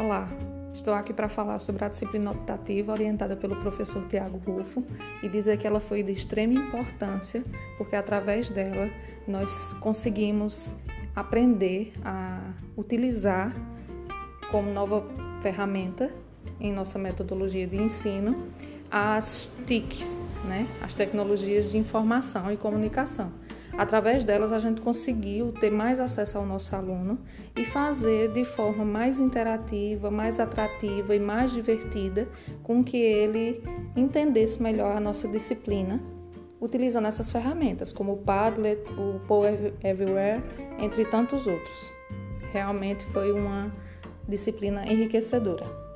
Olá, estou aqui para falar sobre a disciplina optativa orientada pelo professor Tiago Rufo e dizer que ela foi de extrema importância porque através dela nós conseguimos aprender a utilizar como nova ferramenta em nossa metodologia de ensino as TICs, né? as tecnologias de informação e comunicação Através delas, a gente conseguiu ter mais acesso ao nosso aluno e fazer de forma mais interativa, mais atrativa e mais divertida com que ele entendesse melhor a nossa disciplina, utilizando essas ferramentas, como o Padlet, o Power Everywhere, entre tantos outros. Realmente foi uma disciplina enriquecedora.